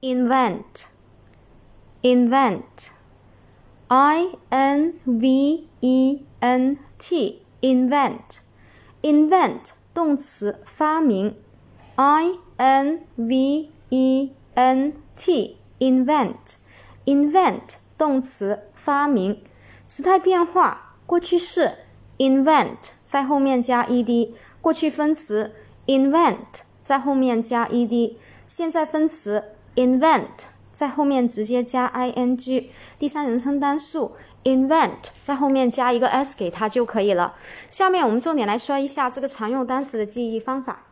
invent, invent, I N V E N T, invent, invent 动词发明，I N V E N T, invent, invent 动词发明，时态变化，过去式 invent 在后面加 ed，过去分词 invent 在后面加 ed，现在分词 Invent 在后面直接加 ing，第三人称单数 invent 在后面加一个 s 给它就可以了。下面我们重点来说一下这个常用单词的记忆方法。